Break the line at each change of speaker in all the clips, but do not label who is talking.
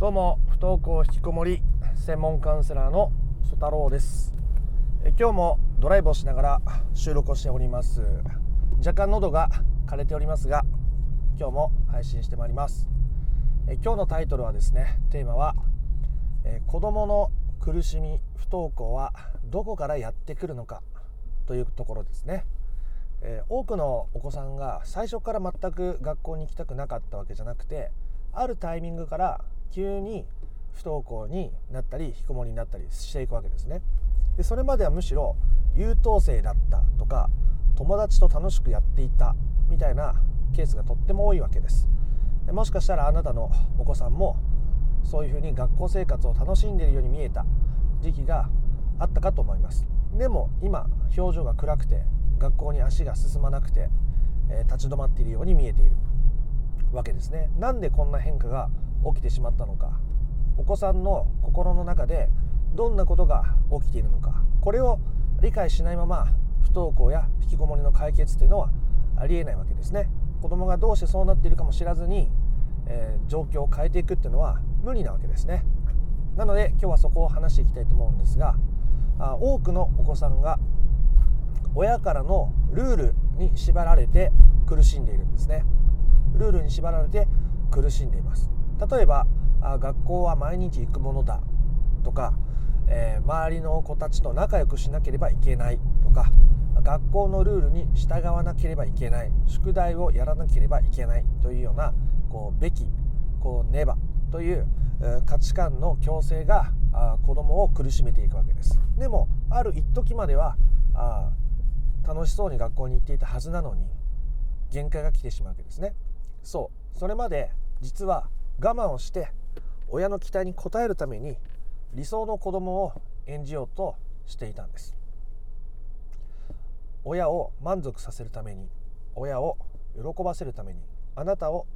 どうも不登校引きこもり専門カウンセラーの曽太郎です。え今日もドライブをしながら収録をしております。若干喉が枯れておりますが今日も配信してまいります。え今日のタイトルはですねテーマはえ子供の苦しみ不登校はどこからやってくるのかというところですね。え多くのお子さんが最初から全く学校に行きたくなかったわけじゃなくてあるタイミングから急に不登校になったり引きこもりになったりしていくわけですね。でそれまではむしろ優等生だったとか友達と楽しくやっていたみたいなケースがとっても多いわけです。でもしかしたらあなたのお子さんもそういうふうに学校生活を楽しんでいるように見えた時期があったかと思います。でも今表情が暗くて学校に足が進まなくて、えー、立ち止まっているように見えている。わけですね。なんでこんな変化が起きてしまったのか。お子さんの心の中でどんなことが起きているのか。これを理解しないまま不登校や引きこもりの解決というのはありえないわけですね。子供がどうしてそうなっているかも知らずに、えー、状況を変えていくっていうのは無理なわけですね。なので今日はそこを話していきたいと思うんですがあ多くのお子さんが親からのルールに縛られて苦しんでいるんですね。ルールに縛られて苦しんでいます。例えば学校は毎日行くものだ。とか、えー、周りの子たちと仲良くしなければいけない。とか学校のルールに従わなければいけない。宿題をやらなければいけない。というようなこうべきこうねばという価値観の強制があ子供を苦しめていくわけです。でもある一時までは楽しそうに学校に行っていたはずなのに限界が来てしまうわけですね。そう。それまで実は我慢をして親の期待に応えるために理想の子供を演じようとしていたんです。親を満足させるために親を喜ばせるためにあなたを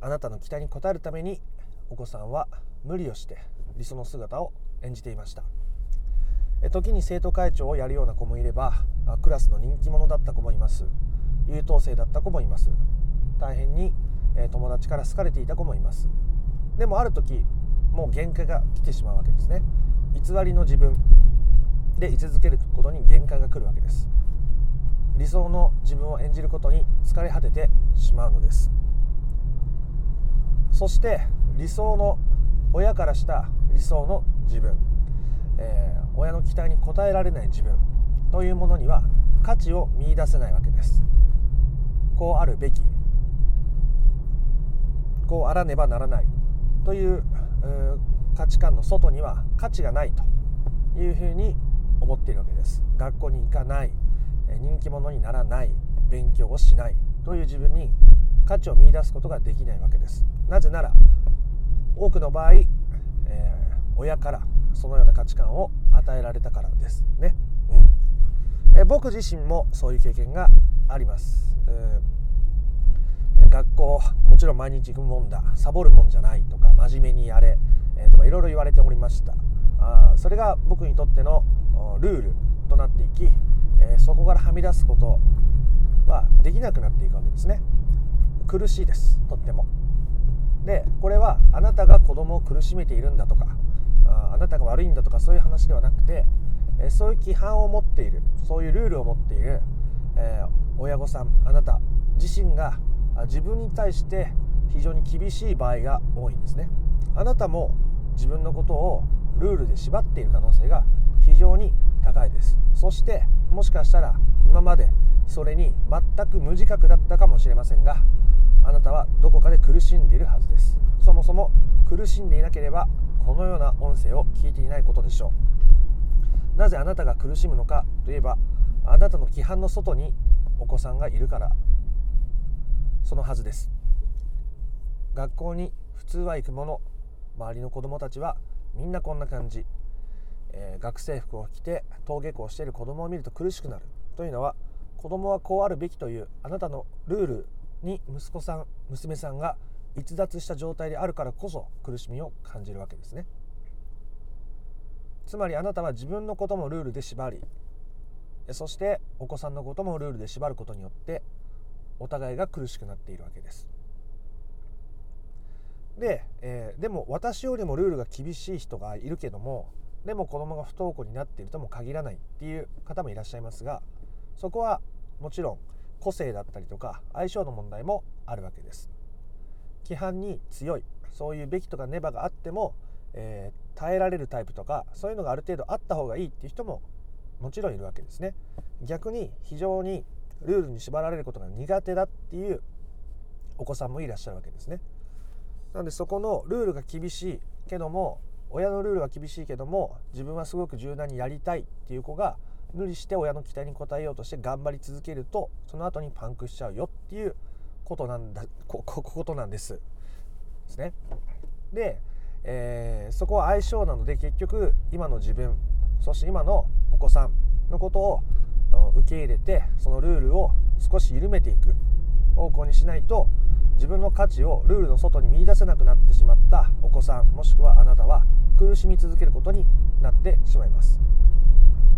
あなたの期待に応えるためにお子さんは無理をして理想の姿を演じていました。時に生徒会長をやるような子もいればクラスの人気者だった子もいます。優等生だった子もいます。大変に友達から好かれていた子もいます。でもある時もう限界が来てしまうわけですね。偽りの自分で居続けることに限界が来るわけです。理想の自分を演じることに疲れ果ててしまうのです。そして理想の親からした理想の自分、えー、親の期待に応えられない自分。というものには価値を見いだせないわけです。こうあるべきこうあらねばならないという価値観の外には価値がないというふうに思っているわけです。学校に行かない人気者にならない勉強をしないという自分に価値を見いだすことができないわけです。なぜなら多くの場合、えー、親からそのような価値観を与えられたからです。ね、うん、え僕自身もそういう経験があります、えー学校もちろん毎日行くもんだ。サボるもんじゃないとか真面目にやれ、えー、とかいろいろ言われておりました。あそれが僕にとってのルールとなっていき、えー、そこからはみ出すことはできなくなっていくわけですね。苦しいですとっても。でこれはあなたが子供を苦しめているんだとかああなたが悪いんだとかそういう話ではなくて、えー、そういう規範を持っているそういうルールを持っている、えー、親御さんあなた自身が自分に対して非常に厳しい場合が多いんですね。あなたも自分のことをルールで縛っている可能性が非常に高いです。そしてもしかしたら今までそれに全く無自覚だったかもしれませんがあなたはどこかで苦しんでいるはずです。そもそも苦しんでいなければこのような音声を聞いていないことでしょう。なぜあなたが苦しむのかといえばあなたの規範の外にお子さんがいるから。そのはずです。学校に普通は行くもの。周りの子どもたちはみんなこんな感じ、えー、学生服を着て登下校している子どもを見ると苦しくなる。というのは子どもはこうあるべきというあなたのルールに息子さん娘さんが逸脱した状態であるからこそ苦しみを感じるわけですね。つまりあなたは自分のこともルールで縛りそしてお子さんのこともルールで縛ることによってお互いが苦しくなっているわけです。で、えー、でも私よりもルールが厳しい人がいるけどもでも子供が不登校になっているとも限らないっていう方もいらっしゃいますがそこはもちろん個性だったりとか相性の問題もあるわけです。規範に強いそういうべきとかねばがあっても、えー、耐えられるタイプとかそういうのがある程度あった方がいいっていう人ももちろんいるわけですね。逆に非常にルールに縛られることが苦手だっていうお子さんもいらっしゃるわけですねなのでそこのルールが厳しいけども親のルールは厳しいけども自分はすごく柔軟にやりたいっていう子が無理して親の期待に応えようとして頑張り続けるとその後にパンクしちゃうよっていうことなんだこことなんですですね。で、えー、そこは相性なので結局今の自分そして今のお子さんのことを受け入れてそのルールを少し緩めていく方向にしないと自分の価値をルールの外に見いだせなくなってしまったお子さんもしくはあなたは苦しみ続けることになってしまいます。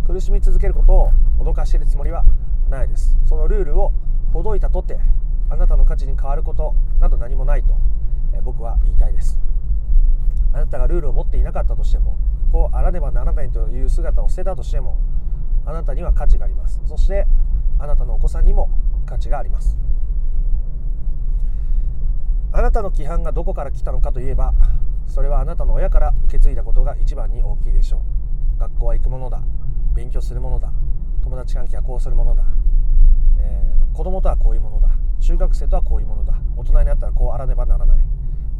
苦しみ続けることを脅かしているつもりはないです。そのルールをほどいたとてあなたの価値に変わることなど何もないと、僕は言いたいです。あなたがルールを持っていなかったとしてもこうあらねばならないという姿を捨てたとしてもあなたには価値があります。そしてあなたのお子さんにも価値があります。あなたの規範がどこから来たのかといえばそれはあなたの親から受け継いだことが一番に大きいでしょう。学校は行くものだ。勉強するものだ。友達関係はこうするものだ、えー、子供とはこういうものだ。中学生とはこういうものだ。大人になったらこうあらねばならない。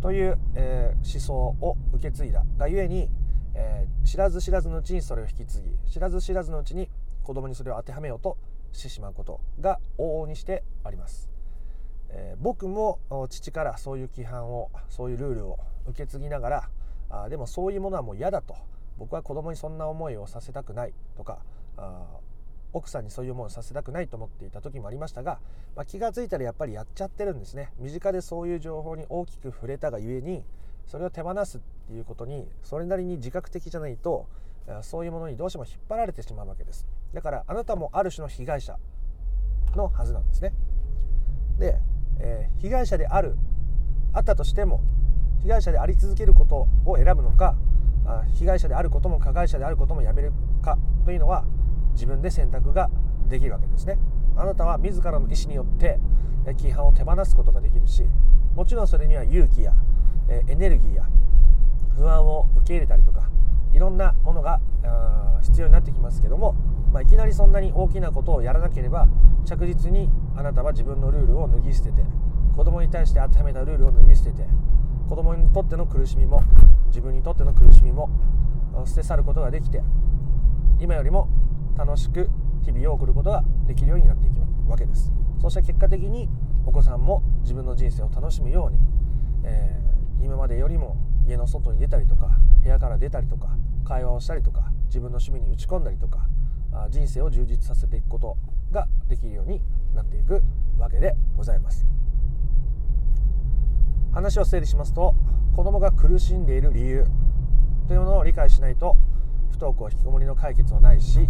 という、えー、思想を受け継いだがゆえに、えー、知らず知らずのうちにそれを引き継ぎ知らず知らずのうちに子供にそれを当てはめようとしてしまうことが往々にしてあります。えー、僕も父からそういう規範をそういうルールを受け継ぎながらあでもそういうものはもう嫌だと。僕は子供にそんな思いをさせたくないとかあ奥さんにそういう思いをさせたくないと思っていた時もありましたが、まあ、気が付いたらやっぱりやっちゃってるんですね。身近でそういう情報に大きく触れたがゆえにそれを手放すっていうことにそれなりに自覚的じゃないとそういうものにどうしても引っ張られてしまうわけです。だからあなたもある種の被害者のはずなんですね。で、えー、被害者であるあったとしても被害者であり続けることを選ぶのか被害者であることも加害者であることもやめるかというのは自分で選択ができるわけですね。あなたは自らの意思によって規範を手放すことができるしもちろんそれには勇気やエネルギーや不安を受け入れたりとかいろんなものが必要になってきますけども、まあ、いきなりそんなに大きなことをやらなければ着実にあなたは自分のルールを脱ぎ捨てて子供に対して当てはめたルールを脱ぎ捨てて子供にとっての苦しみも自分にとっての苦しみも捨て去ることができて今よりも楽しく日々を送ることができるようになっていくわけです。そして結果的にお子さんも自分の人生を楽しむように、えー、今までよりも家の外に出たりとか部屋から出たりとか会話をしたりとか自分の趣味に打ち込んだりとか人生を充実させていくことができるようになっていくわけでございます。話を整理しますと子供が苦しんでいる理由というものを理解しないと不登校引きこもりの解決はないし、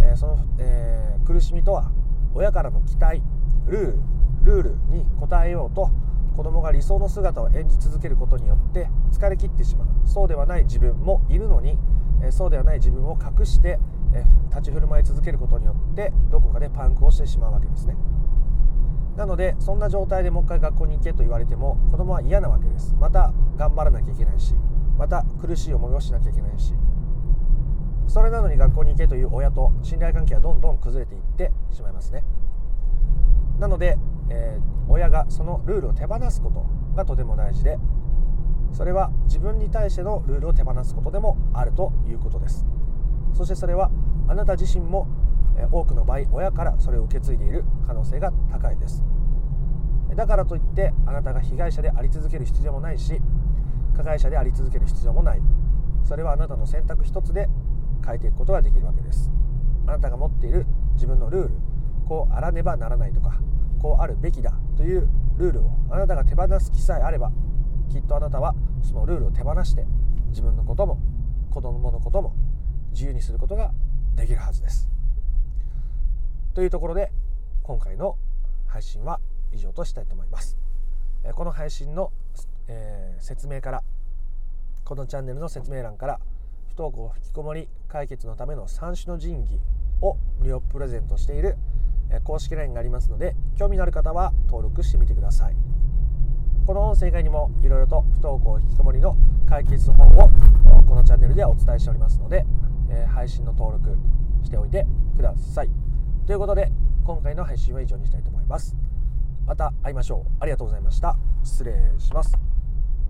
えー、その、えー、苦しみとは親からの期待ルールルールに応えようと子供が理想の姿を演じ続けることによって疲れ切ってしまう。そうではない自分もいるのに、えそうではない自分を隠して、え立ち振る舞い続けることによってどこかでパンクをしてしまうわけですね。なのでそんな状態でもう一回学校に行けと言われても子供は嫌なわけです。また頑張らなきゃいけないしまた苦しい思いをしなきゃいけないし。それなのに学校に行けという親と信頼関係はどんどん崩れていってしまいますね。なので、えー、親がそのルールを手放すことがとても大事でそれは自分に対してのルールを手放すことでもあるということです。そしてそれはあなた自身も多くの場合親からそれを受け継いでいる可能性が高いです。だからといってあなたが被害者であり続ける必要もないし加害者であり続ける必要もない。それはあなたの選択一つで変えていくことができるわけです。あなたが持っている自分のルールこうあらねばならないとかこうあるべきだというルールをあなたが手放す気さえあればきっとあなたはそのルールを手放して自分のことも子供のことも自由にすることができるはずです。というところで今回の配信は以上としたいと思います。この配信の、えー、説明からこのチャンネルの説明欄から不登校引きこもり解決のための三種の神器を無料プレゼントしている公式 LINE がありますので興味のある方は登録してみてくださいこの音声以外にもいろいろと不登校引きこもりの解決法をこのチャンネルではお伝えしておりますので、え配信の登録しておいてください。ということで今回の配信は以上にしたいと思います。また会いましょう。ありがとうございました。失礼します。